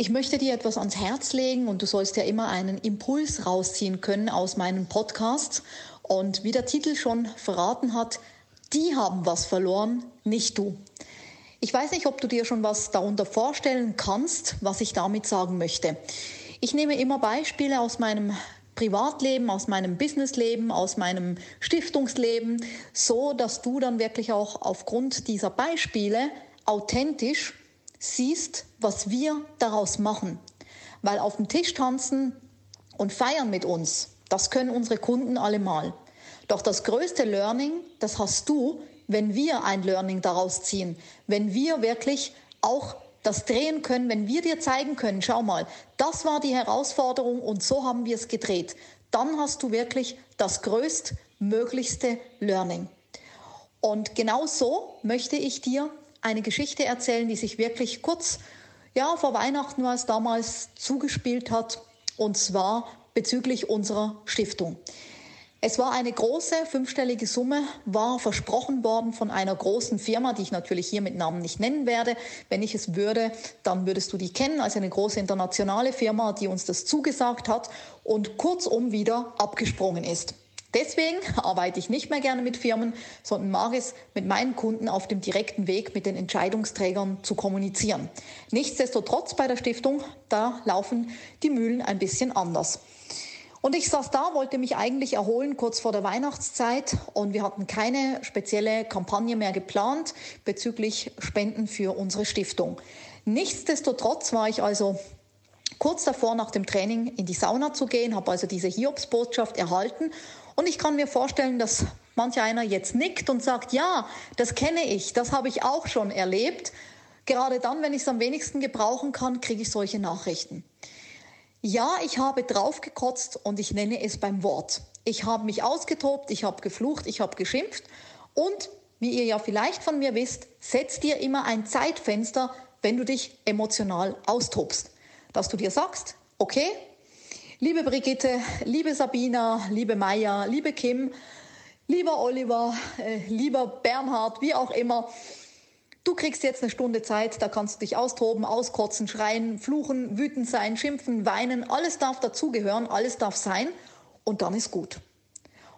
Ich möchte dir etwas ans Herz legen und du sollst ja immer einen Impuls rausziehen können aus meinen Podcasts. Und wie der Titel schon verraten hat, die haben was verloren, nicht du. Ich weiß nicht, ob du dir schon was darunter vorstellen kannst, was ich damit sagen möchte. Ich nehme immer Beispiele aus meinem Privatleben, aus meinem Businessleben, aus meinem Stiftungsleben, so dass du dann wirklich auch aufgrund dieser Beispiele authentisch siehst, was wir daraus machen. Weil auf dem Tisch tanzen und feiern mit uns, das können unsere Kunden allemal. Doch das größte Learning, das hast du, wenn wir ein Learning daraus ziehen, wenn wir wirklich auch das drehen können, wenn wir dir zeigen können, schau mal, das war die Herausforderung und so haben wir es gedreht, dann hast du wirklich das größtmöglichste Learning. Und genau so möchte ich dir eine Geschichte erzählen, die sich wirklich kurz ja, vor Weihnachten was damals zugespielt hat, und zwar bezüglich unserer Stiftung. Es war eine große fünfstellige Summe, war versprochen worden von einer großen Firma, die ich natürlich hier mit Namen nicht nennen werde. Wenn ich es würde, dann würdest du die kennen, als eine große internationale Firma, die uns das zugesagt hat und kurzum wieder abgesprungen ist. Deswegen arbeite ich nicht mehr gerne mit Firmen, sondern mag es mit meinen Kunden auf dem direkten Weg mit den Entscheidungsträgern zu kommunizieren. Nichtsdestotrotz bei der Stiftung, da laufen die Mühlen ein bisschen anders. Und ich saß da, wollte mich eigentlich erholen kurz vor der Weihnachtszeit und wir hatten keine spezielle Kampagne mehr geplant bezüglich Spenden für unsere Stiftung. Nichtsdestotrotz war ich also kurz davor nach dem Training in die Sauna zu gehen, habe also diese Hiobsbotschaft erhalten und ich kann mir vorstellen, dass manch einer jetzt nickt und sagt, ja, das kenne ich, das habe ich auch schon erlebt. Gerade dann, wenn ich es am wenigsten gebrauchen kann, kriege ich solche Nachrichten. Ja, ich habe draufgekotzt und ich nenne es beim Wort. Ich habe mich ausgetobt, ich habe geflucht, ich habe geschimpft und wie ihr ja vielleicht von mir wisst, setzt dir immer ein Zeitfenster, wenn du dich emotional austobst. Dass du dir sagst, okay, Liebe Brigitte, liebe Sabina, liebe Maya, liebe Kim, lieber Oliver, äh, lieber Bernhard, wie auch immer, du kriegst jetzt eine Stunde Zeit, da kannst du dich austoben, auskotzen, schreien, fluchen, wütend sein, schimpfen, weinen, alles darf dazugehören, alles darf sein und dann ist gut.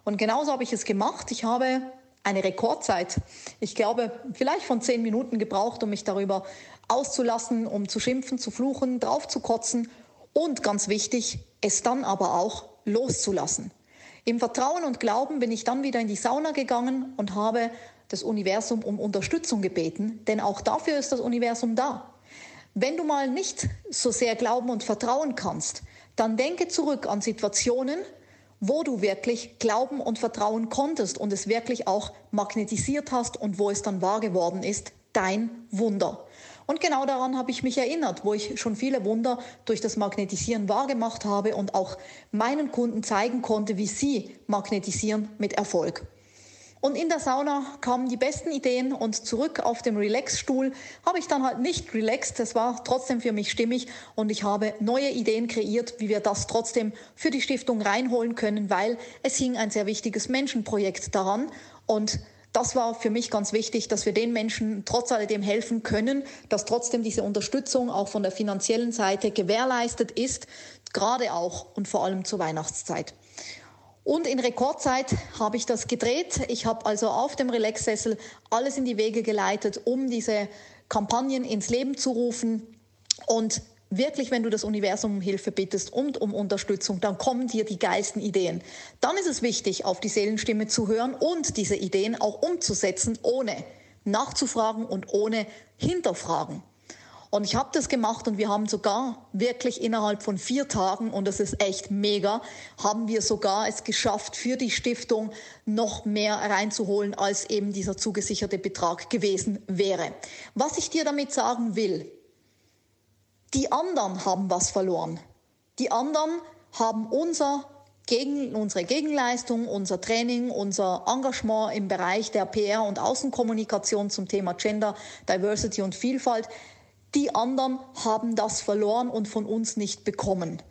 Und genauso habe ich es gemacht. Ich habe eine Rekordzeit, ich glaube, vielleicht von zehn Minuten gebraucht, um mich darüber auszulassen, um zu schimpfen, zu fluchen, drauf zu kotzen und ganz wichtig, es dann aber auch loszulassen. Im Vertrauen und Glauben bin ich dann wieder in die Sauna gegangen und habe das Universum um Unterstützung gebeten, denn auch dafür ist das Universum da. Wenn du mal nicht so sehr glauben und vertrauen kannst, dann denke zurück an Situationen, wo du wirklich glauben und vertrauen konntest und es wirklich auch magnetisiert hast und wo es dann wahr geworden ist, dein Wunder. Und genau daran habe ich mich erinnert, wo ich schon viele Wunder durch das Magnetisieren wahrgemacht habe und auch meinen Kunden zeigen konnte, wie sie magnetisieren mit Erfolg. Und in der Sauna kamen die besten Ideen und zurück auf dem Relax-Stuhl habe ich dann halt nicht relaxed. Es war trotzdem für mich stimmig und ich habe neue Ideen kreiert, wie wir das trotzdem für die Stiftung reinholen können, weil es hing ein sehr wichtiges Menschenprojekt daran und das war für mich ganz wichtig, dass wir den Menschen trotz alledem helfen können, dass trotzdem diese Unterstützung auch von der finanziellen Seite gewährleistet ist, gerade auch und vor allem zur Weihnachtszeit. Und in Rekordzeit habe ich das gedreht. Ich habe also auf dem Relaxsessel alles in die Wege geleitet, um diese Kampagnen ins Leben zu rufen. Und wirklich, wenn du das Universum um Hilfe bittest und um Unterstützung, dann kommen dir die geilsten Ideen. Dann ist es wichtig, auf die Seelenstimme zu hören und diese Ideen auch umzusetzen, ohne nachzufragen und ohne hinterfragen. Und ich habe das gemacht und wir haben sogar wirklich innerhalb von vier Tagen, und das ist echt mega, haben wir sogar es geschafft, für die Stiftung noch mehr reinzuholen, als eben dieser zugesicherte Betrag gewesen wäre. Was ich dir damit sagen will, die anderen haben was verloren. Die anderen haben unser gegen, unsere Gegenleistung, unser Training, unser Engagement im Bereich der PR und Außenkommunikation zum Thema Gender, Diversity und Vielfalt, die anderen haben das verloren und von uns nicht bekommen.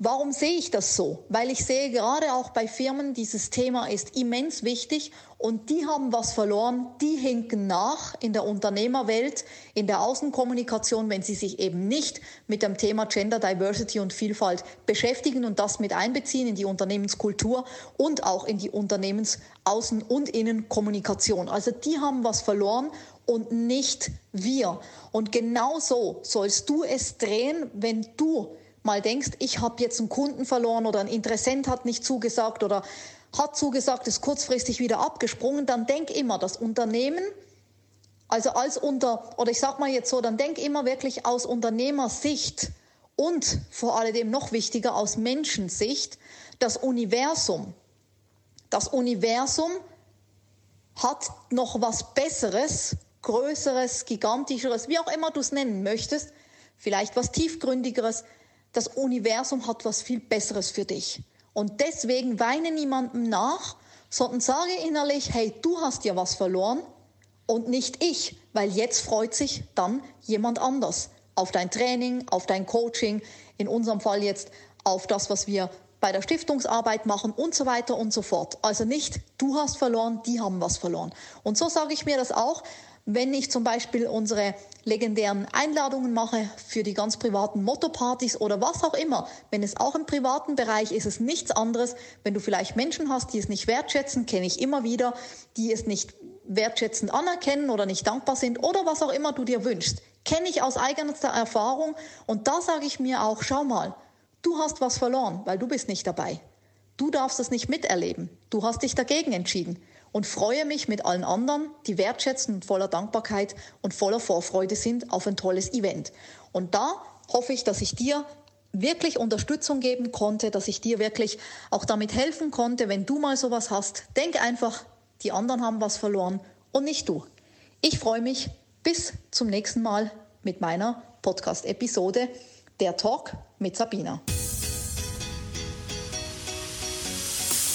Warum sehe ich das so? Weil ich sehe gerade auch bei Firmen, dieses Thema ist immens wichtig und die haben was verloren, die hinken nach in der Unternehmerwelt, in der Außenkommunikation, wenn sie sich eben nicht mit dem Thema Gender Diversity und Vielfalt beschäftigen und das mit einbeziehen in die Unternehmenskultur und auch in die Unternehmensaußen- und Innenkommunikation. Also die haben was verloren und nicht wir. Und genau so sollst du es drehen, wenn du mal denkst, ich habe jetzt einen Kunden verloren oder ein Interessent hat nicht zugesagt oder hat zugesagt, ist kurzfristig wieder abgesprungen, dann denk immer, das Unternehmen, also als unter, oder ich sag mal jetzt so, dann denk immer wirklich aus Unternehmersicht und vor allem noch wichtiger aus Menschensicht, das Universum. Das Universum hat noch was Besseres, Größeres, Gigantischeres, wie auch immer du es nennen möchtest, vielleicht was Tiefgründigeres, das Universum hat was viel Besseres für dich. Und deswegen weine niemandem nach, sondern sage innerlich, hey, du hast ja was verloren und nicht ich, weil jetzt freut sich dann jemand anders auf dein Training, auf dein Coaching, in unserem Fall jetzt auf das, was wir bei der Stiftungsarbeit machen und so weiter und so fort. Also nicht, du hast verloren, die haben was verloren. Und so sage ich mir das auch, wenn ich zum Beispiel unsere legendären Einladungen mache für die ganz privaten Motto-Partys oder was auch immer, wenn es auch im privaten Bereich ist, ist es nichts anderes, wenn du vielleicht Menschen hast, die es nicht wertschätzen, kenne ich immer wieder, die es nicht wertschätzend anerkennen oder nicht dankbar sind oder was auch immer du dir wünschst. Kenne ich aus eigenster Erfahrung und da sage ich mir auch, schau mal, du hast was verloren, weil du bist nicht dabei. Du darfst es nicht miterleben. Du hast dich dagegen entschieden und freue mich mit allen anderen, die wertschätzen und voller Dankbarkeit und voller Vorfreude sind auf ein tolles Event. Und da hoffe ich, dass ich dir wirklich Unterstützung geben konnte, dass ich dir wirklich auch damit helfen konnte, wenn du mal sowas hast. Denk einfach, die anderen haben was verloren und nicht du. Ich freue mich bis zum nächsten Mal mit meiner Podcast-Episode Der Talk mit Sabina.